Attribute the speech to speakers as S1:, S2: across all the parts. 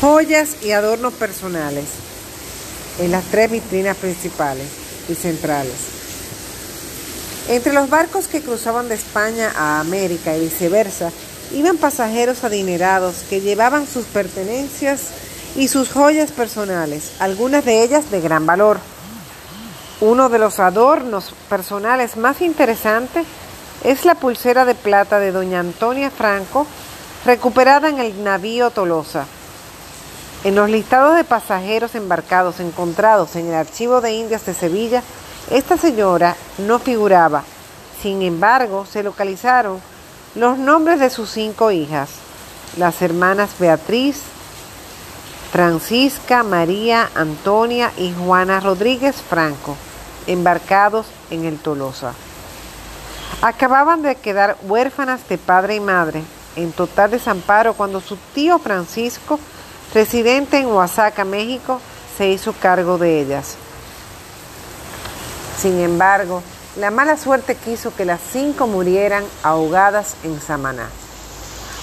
S1: joyas y adornos personales en las tres vitrinas principales y centrales. Entre los barcos que cruzaban de España a América y viceversa, iban pasajeros adinerados que llevaban sus pertenencias y sus joyas personales, algunas de ellas de gran valor. Uno de los adornos personales más interesantes es la pulsera de plata de doña Antonia Franco, recuperada en el navío Tolosa. En los listados de pasajeros embarcados encontrados en el Archivo de Indias de Sevilla, esta señora no figuraba. Sin embargo, se localizaron los nombres de sus cinco hijas, las hermanas Beatriz, Francisca, María, Antonia y Juana Rodríguez Franco, embarcados en el Tolosa. Acababan de quedar huérfanas de padre y madre, en total desamparo cuando su tío Francisco residente en Oaxaca, México, se hizo cargo de ellas. Sin embargo, la mala suerte quiso que las cinco murieran ahogadas en Samaná.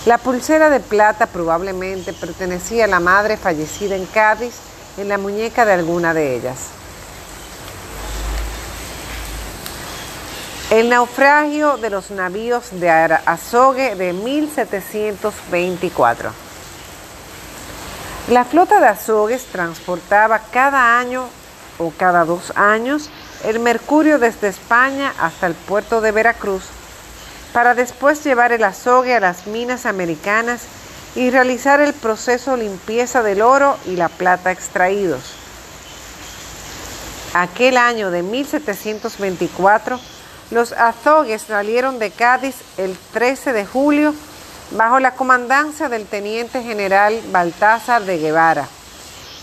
S1: La pulsera de plata probablemente pertenecía a la madre fallecida en Cádiz en la muñeca de alguna de ellas. El naufragio de los navíos de Azogue de 1724. La flota de Azogues transportaba cada año o cada dos años el mercurio desde España hasta el puerto de Veracruz para después llevar el azogue a las minas americanas y realizar el proceso limpieza del oro y la plata extraídos. Aquel año de 1724, los azogues salieron de Cádiz el 13 de julio bajo la comandancia del teniente general Baltázar de Guevara.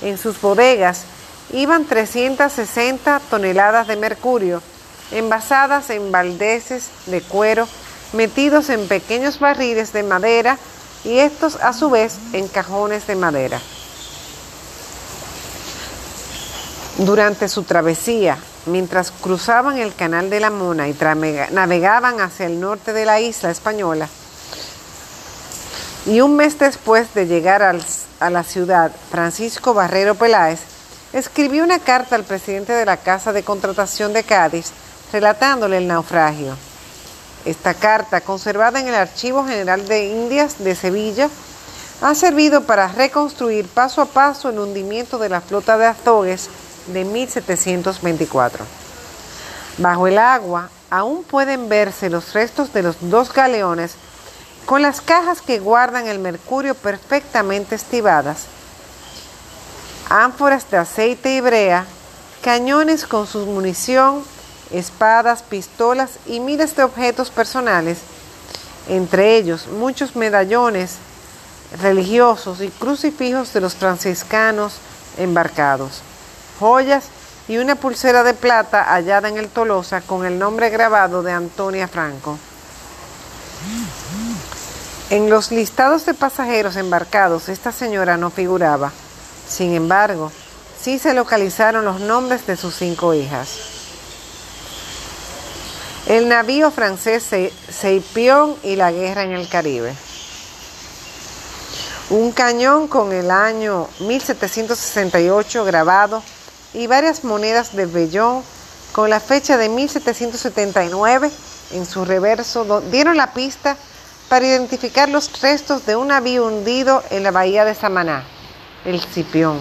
S1: En sus bodegas iban 360 toneladas de mercurio, envasadas en baldeces de cuero, metidos en pequeños barriles de madera y estos a su vez en cajones de madera. Durante su travesía, mientras cruzaban el Canal de la Mona y navegaban hacia el norte de la isla española, y un mes después de llegar a la ciudad, Francisco Barrero Peláez escribió una carta al presidente de la Casa de Contratación de Cádiz relatándole el naufragio. Esta carta, conservada en el Archivo General de Indias de Sevilla, ha servido para reconstruir paso a paso el hundimiento de la flota de Azogues de 1724. Bajo el agua aún pueden verse los restos de los dos galeones con las cajas que guardan el mercurio perfectamente estivadas, ánforas de aceite y brea, cañones con su munición, espadas, pistolas y miles de objetos personales, entre ellos muchos medallones religiosos y crucifijos de los franciscanos embarcados, joyas y una pulsera de plata hallada en el Tolosa con el nombre grabado de Antonia Franco. En los listados de pasajeros embarcados esta señora no figuraba. Sin embargo, sí se localizaron los nombres de sus cinco hijas. El navío francés Seipion y la guerra en el Caribe. Un cañón con el año 1768 grabado y varias monedas de vellón con la fecha de 1779 en su reverso dieron la pista para identificar los restos de un navío hundido en la bahía de Samaná, el Cipión.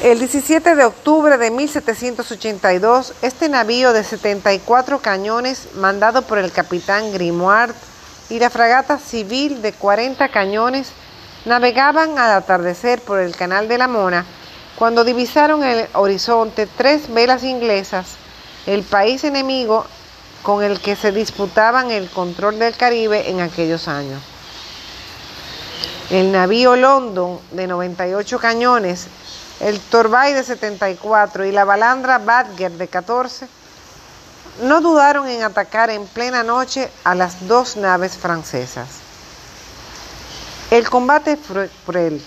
S1: El 17 de octubre de 1782, este navío de 74 cañones, mandado por el capitán Grimoire, y la fragata civil de 40 cañones, navegaban al atardecer por el Canal de la Mona, cuando divisaron en el horizonte tres velas inglesas. El país enemigo con el que se disputaban el control del Caribe en aquellos años. El navío London de 98 cañones, el Torbay de 74 y la balandra Badger de 14 no dudaron en atacar en plena noche a las dos naves francesas. El combate fue cruel.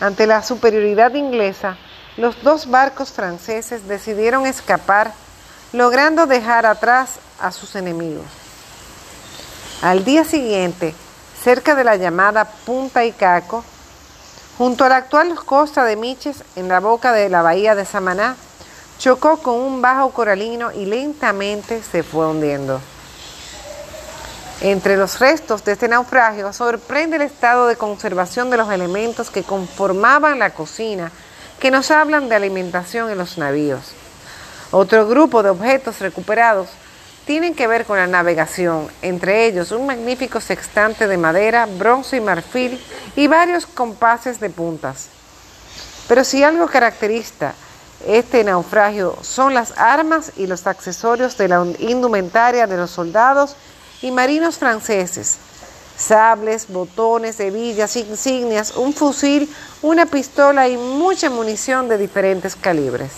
S1: Ante la superioridad inglesa, los dos barcos franceses decidieron escapar logrando dejar atrás a sus enemigos. Al día siguiente, cerca de la llamada Punta Icaco, junto a la actual costa de Miches, en la boca de la bahía de Samaná, chocó con un bajo coralino y lentamente se fue hundiendo. Entre los restos de este naufragio sorprende el estado de conservación de los elementos que conformaban la cocina, que nos hablan de alimentación en los navíos. Otro grupo de objetos recuperados tienen que ver con la navegación, entre ellos un magnífico sextante de madera, bronce y marfil y varios compases de puntas. Pero si algo caracteriza este naufragio son las armas y los accesorios de la indumentaria de los soldados y marinos franceses. Sables, botones, hebillas, insignias, un fusil, una pistola y mucha munición de diferentes calibres.